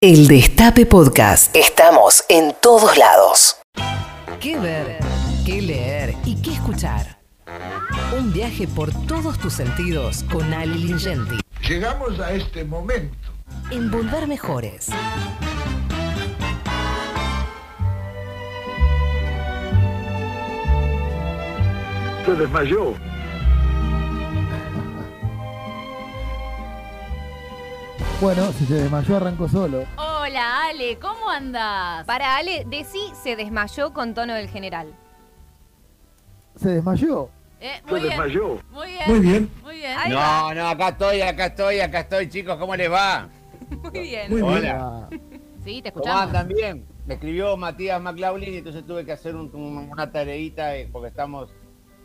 El Destape Podcast. Estamos en todos lados. ¿Qué ver? ¿Qué leer? ¿Y qué escuchar? Un viaje por todos tus sentidos con Ali Lingenti. Llegamos a este momento. En Volver Mejores. Se desmayó. Bueno, si se desmayó arrancó solo. Hola Ale, ¿cómo andás? Para Ale, decí se desmayó con tono del general. Se desmayó. Eh, Se muy bien. desmayó. Muy bien. Muy bien. Muy bien. Ahí No, no, acá estoy, acá estoy, acá estoy, chicos, ¿cómo les va? Muy bien. Muy bien. Hola. Ah, Sí, te ¿Cómo escuchamos. andan bien? Me escribió Matías McLaughlin y entonces tuve que hacer un- un- una tareita eh, porque estamos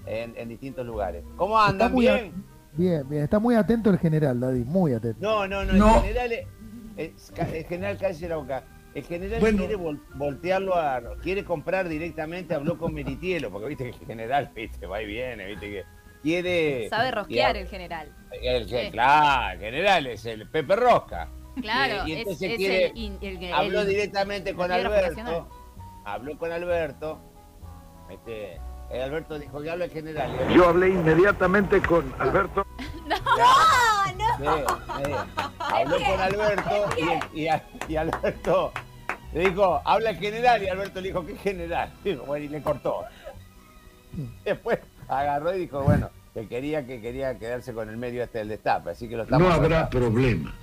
en, en distintos lugares. ¿Cómo andan? muy a- ¿Bien? Bien, bien. Está muy atento el general, Daddy. Muy atento. No, no, no, No. el general, es- es- el general cállese la boca. El general Bueno. quiere vol- voltearlo a, quiere comprar directamente, habló con Meritielo, porque viste que el general, viste, va y viene, viste que quiere... Sabe rosquear el general. el- Sí. Claro, el general es el Pepe Rosca. Claro, Y- y es, entonces es quiere- el, el- el- habló directamente con Alberto. Habló con Alberto. Este, el Alberto dijo que habla el general. Yo hablé inmediatamente con Alberto. Sí, sí. Habló con Alberto y, y, y Alberto le dijo, habla el general. Y Alberto le dijo, ¿qué general? Dijo, bueno, y le cortó. Después agarró y dijo, bueno, que quería que quería quedarse con el medio este del destape, así que lo estamos. No habrá problema.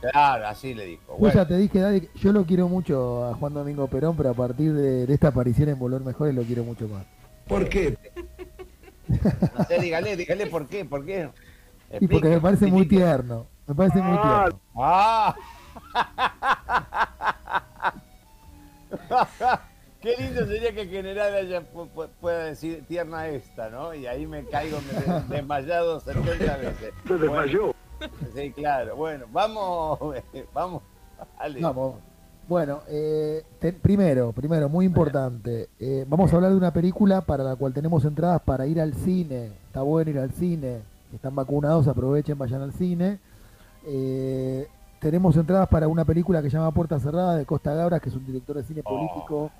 Claro, así le dijo. Yo Bueno, ya te dije, Daddy, yo lo quiero mucho a Juan Domingo Perón, pero a partir de, de esta aparición en Volver Mejores lo quiero mucho más. ¿Por qué? no sé, dígale, dígale por qué, por qué. Y porque me parece muy tierno. Me parece muy Ah, tierno. ¡Ah! Qué lindo sería que el general haya, pu- pu- pueda decir tierna esta, ¿no? Y ahí me caigo me de- desmayado 70 veces. Se desmayó. Bueno, sí, claro. Bueno, vamos, vamos. Vamos. Bueno, eh, te- primero, primero, muy importante. eh, vamos a hablar de una película para la cual tenemos entradas para ir al cine. Está bueno ir al cine. Si Están vacunados, aprovechen, vayan al cine. Eh, tenemos entradas para una película que se llama Puerta Cerrada de Costa Gabras, que es un director de cine Oh. político,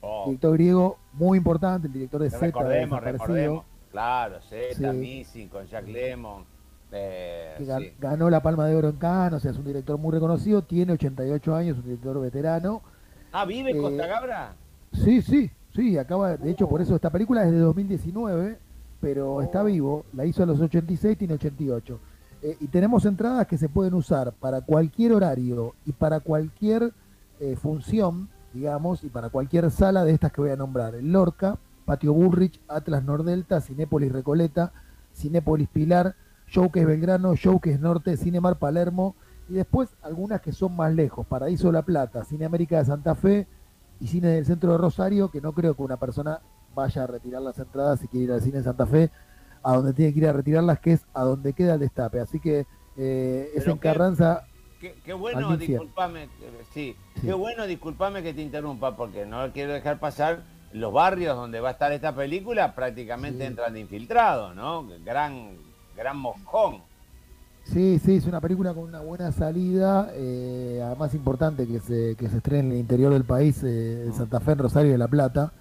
Oh, director griego muy importante, el director de Z, recordemos, recordemos. Claro, Z, Sí. Missing con Jack Lemon. Eh, que gan- sí. ganó la Palma de Oro en Cannes, o sea, es un director muy reconocido, tiene 88 años, un director veterano. Ah, ¿vive Eh, Costa Gabra? Sí, sí, sí, acaba, de hecho por eso esta película es de 2019, pero está vivo, la hizo a los 86, tiene 88. Eh, y tenemos entradas que se pueden usar para cualquier horario y para cualquier eh, función, digamos, y para cualquier sala de estas que voy a nombrar. El Lorca, Patio Bullrich, Atlas Nordelta, Cinépolis Recoleta, Cinépolis Pilar, Showcase Belgrano, Showcase Norte, Cinemar Palermo, y después algunas que son más lejos, Paraíso La Plata, Cine América de Santa Fe, y cine del centro de Rosario, que no creo que una persona vaya a retirar las entradas si quiere ir al cine de Santa Fe, a donde tiene que ir a retirarlas, que es a donde queda el destape. Así que eh, es en qué- Carranza, Qué, qué bueno, disculpame, eh, sí, Sí. qué bueno, disculpame que te interrumpa, porque no quiero dejar pasar los barrios donde va a estar esta película, prácticamente Sí. entran de infiltrados, ¿no? Gran, gran moscón. sí, sí, es una película con una buena salida, eh, además importante que se, que se estrene en el interior del país, eh, en Santa Fe, en Rosario de la Plata.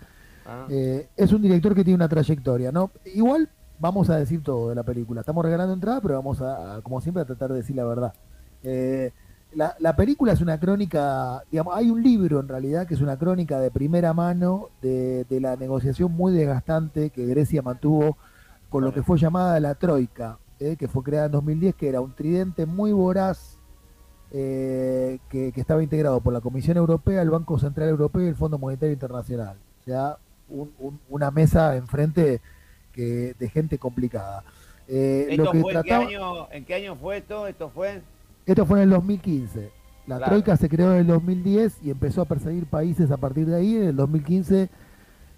¿ah? Eh, es un director que tiene una trayectoria, ¿no? Igual vamos a decir todo de la película. Estamos regalando entrada, pero vamos a, a, como siempre, a tratar de decir la verdad. La, la película es una crónica, digamos, hay un libro en realidad que es una crónica de primera mano de, de la negociación muy desgastante que Grecia mantuvo con lo que fue llamada la Troika, eh, que fue creada en 2010, que era un tridente muy voraz eh, que, que estaba integrado por la Comisión Europea, el Banco Central Europeo y el Fondo Monetario Internacional. O sea, un- un- una mesa enfrente que, de gente complicada. Eh, ¿Esto lo que fue, ¿en, qué año, ¿En qué año fue esto? ¿Esto fue? esto fue en el 2015. La Claro. Troika se creó en el 2010 y empezó a perseguir países a partir de ahí. En el 2015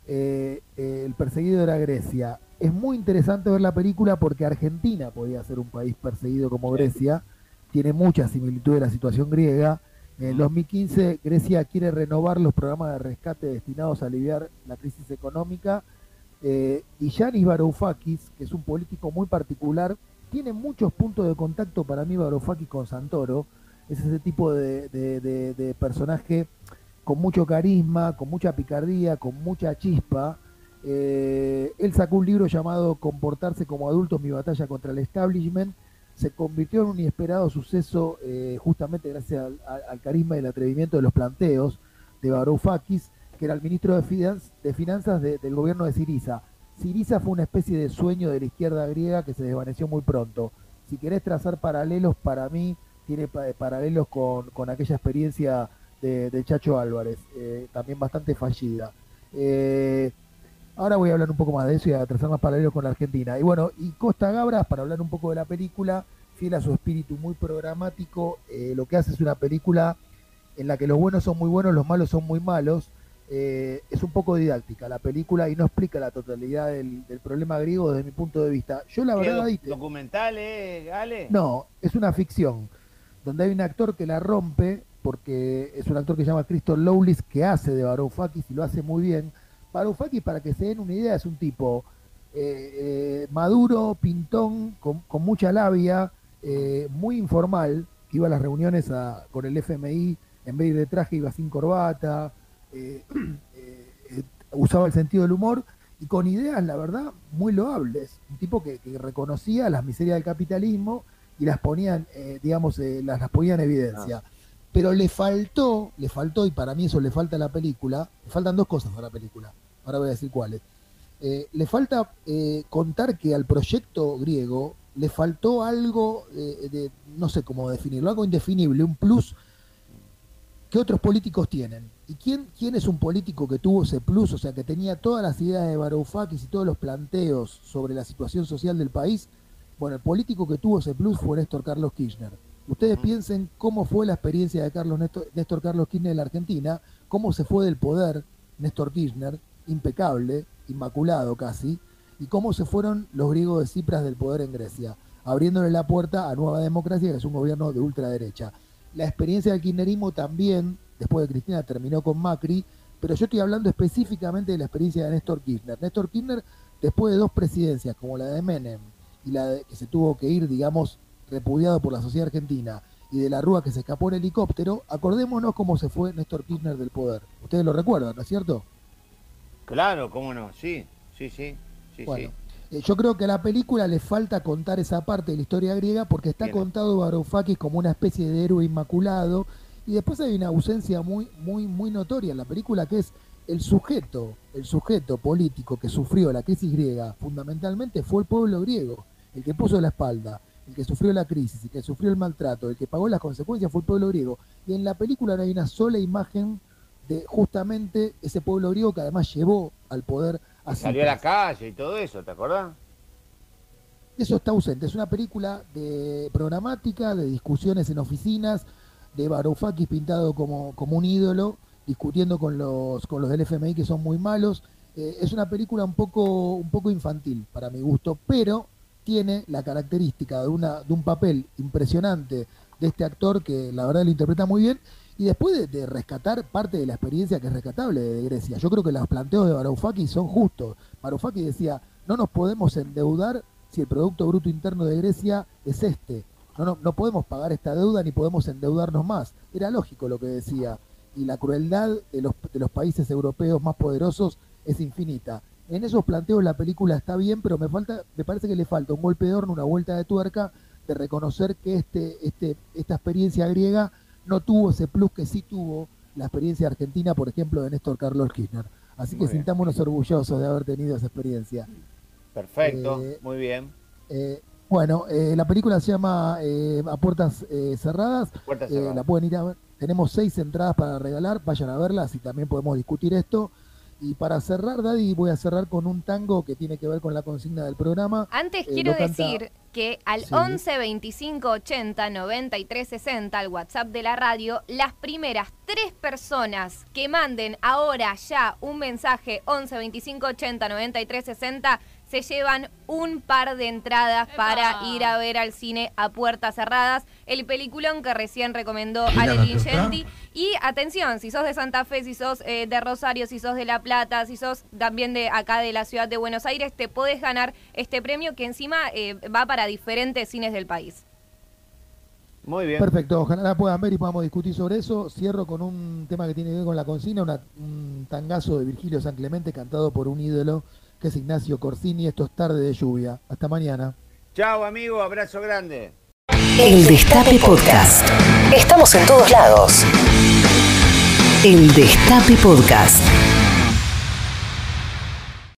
eh, eh, el perseguido era Grecia. Es muy interesante ver la película porque Argentina podía ser un país perseguido como Grecia. Tiene mucha similitud de la situación griega. En el 2015 Grecia quiere renovar los programas de rescate destinados a aliviar la crisis económica. Eh, y Yanis Varoufakis, que es un político muy particular, tiene muchos puntos de contacto para mí Varoufakis con Santoro. es ese tipo de, de- de- de personaje con mucho carisma, con mucha picardía, con mucha chispa. Eh, él sacó un libro llamado Comportarse como adultos, mi batalla contra el establishment. Se convirtió en un inesperado suceso eh, justamente gracias al, carisma y el atrevimiento de los planteos de Varoufakis, que era el ministro de, Finanz- de Finanzas de- del gobierno de Siriza. Siriza fue una especie de sueño de la izquierda griega que se desvaneció muy pronto. Si querés trazar paralelos, para mí tiene pa- paralelos con, aquella experiencia de, Chacho Álvarez, eh, también bastante fallida. Eh, ahora voy a hablar un poco más de eso y a trazar más paralelos con la Argentina. Y bueno, y Costa Gabras, para hablar un poco de la película, fiel a su espíritu muy programático, eh, lo que hace es una película en la que los buenos son muy buenos, los malos son muy malos. Eh, es un poco didáctica la película y no explica la totalidad del, del problema griego desde mi punto de vista. Yo la ¿Qué verdad... doc- ¿Documental, eh, Ale? no, es una ficción, donde hay un actor que la rompe, porque es un actor que se llama Christopher Lowlis, que hace de Varoufakis y lo hace muy bien. Varoufakis, para que se den una idea, es un tipo eh, eh, maduro, pintón, con, con mucha labia, eh, muy informal, que iba a las reuniones con el FMI, en vez de traje iba sin corbata, eh, usaba el sentido del humor y con ideas, la verdad, muy loables. Un tipo que, reconocía las miserias del capitalismo y las ponían, digamos, las, las ponía en evidencia. Pero le faltó, le faltó, y para mí eso le falta a la película, le faltan dos cosas a la película, ahora voy a decir cuáles. Eh, le falta eh, contar que al proyecto griego le faltó algo eh, de, no sé cómo definirlo, algo indefinible, un plus que otros políticos tienen. ¿Y quién, quién es un político que tuvo ese plus, o sea, que tenía todas las ideas de Varoufakis y todos los planteos sobre la situación social del país? Bueno, el político que tuvo ese plus fue Néstor Carlos Kirchner. Ustedes piensen cómo fue la experiencia de Carlos Néstor, Néstor Carlos Kirchner en la Argentina, cómo se fue del poder Néstor Kirchner, impecable, inmaculado casi, y cómo se fueron los griegos de Cipras del poder en Grecia, abriéndole la puerta a Nueva Democracia, que es un gobierno de ultraderecha. La experiencia del kirchnerismo también, después de Cristina, terminó con Macri, pero yo estoy hablando específicamente de la experiencia de Néstor Kirchner. Néstor Kirchner, después de dos presidencias, como la de Menem y la de, que se tuvo que ir, digamos, repudiado por la sociedad argentina, y de la Rúa que se escapó en helicóptero, acordémonos cómo se fue Néstor Kirchner del poder. Ustedes lo recuerdan, ¿no es cierto? Claro, cómo no, sí, sí, sí, sí, Bueno, sí. eh, yo creo que a la película le falta contar esa parte de la historia griega porque está Bien. contado Varoufakis como una especie de héroe inmaculado y después hay una ausencia muy muy muy notoria en la película que es el sujeto, el sujeto político que sufrió la crisis griega fundamentalmente fue el pueblo griego, el que puso la espalda, el que sufrió la crisis, el que sufrió el maltrato, el que pagó las consecuencias fue el pueblo griego. Y en la película no hay una sola imagen de justamente ese pueblo griego que además llevó al poder a Salió a la calle y todo eso, ¿te acordás? Eso está ausente. Es una película de programática, de discusiones en oficinas, de Varoufakis pintado como, como un ídolo, discutiendo con los, con los del FMI que son muy malos. Eh, es una película un poco, un poco infantil para mi gusto, pero tiene la característica de, una, de un papel impresionante de este actor que la verdad lo interpreta muy bien. Y después de, rescatar parte de la experiencia que es rescatable de, de Grecia, yo creo que los planteos de Varoufakis son justos. Varoufakis decía, no nos podemos endeudar si el Producto Bruto Interno de Grecia es este. No, no, no podemos pagar esta deuda ni podemos endeudarnos más. Era lógico lo que decía. Y la crueldad de los, de los países europeos más poderosos es infinita. En esos planteos la película está bien, pero me falta, me parece que le falta un golpe de horno, una vuelta de tuerca, de reconocer que este, este, esta experiencia griega no tuvo ese plus que sí tuvo la experiencia argentina, por ejemplo, de Néstor Carlos Kirchner. Así Muy que bien. sintámonos orgullosos de haber tenido esa experiencia. Perfecto, Eh, muy bien. Eh, bueno, eh, la película se llama eh, A Puertas eh, Cerradas. Puertas cerradas. la pueden ir a ver. Tenemos seis entradas para regalar. Vayan a verlas y también podemos discutir esto. Y para cerrar, Daddy, voy a cerrar con un tango que tiene que ver con la consigna del programa. Antes Eh, quiero canta- decir que al Sí. 11 25 80 93 60, al WhatsApp de la radio, las primeras tres personas que manden ahora ya un mensaje 11 25 80 93 60 se llevan un par de entradas ¡Epa! para ir a ver al cine a puertas cerradas, el peliculón que recién recomendó ¿Quién Ale la Lingenti. Y atención, si sos de Santa Fe, si sos eh, de Rosario, si sos de La Plata, si sos también de acá de la ciudad de Buenos Aires, te podés ganar este premio que encima eh, va para diferentes cines del país. Muy bien. Perfecto, ojalá la puedan ver y podamos discutir sobre eso. Cierro con un tema que tiene que ver con la consigna, una- un tangazo de Virgilio San Clemente cantado por un ídolo que es Ignacio Corsini. Esto es tarde de lluvia. Hasta mañana. Chao, amigo. Abrazo grande. El Destape Podcast. Estamos en todos lados. El Destape Podcast.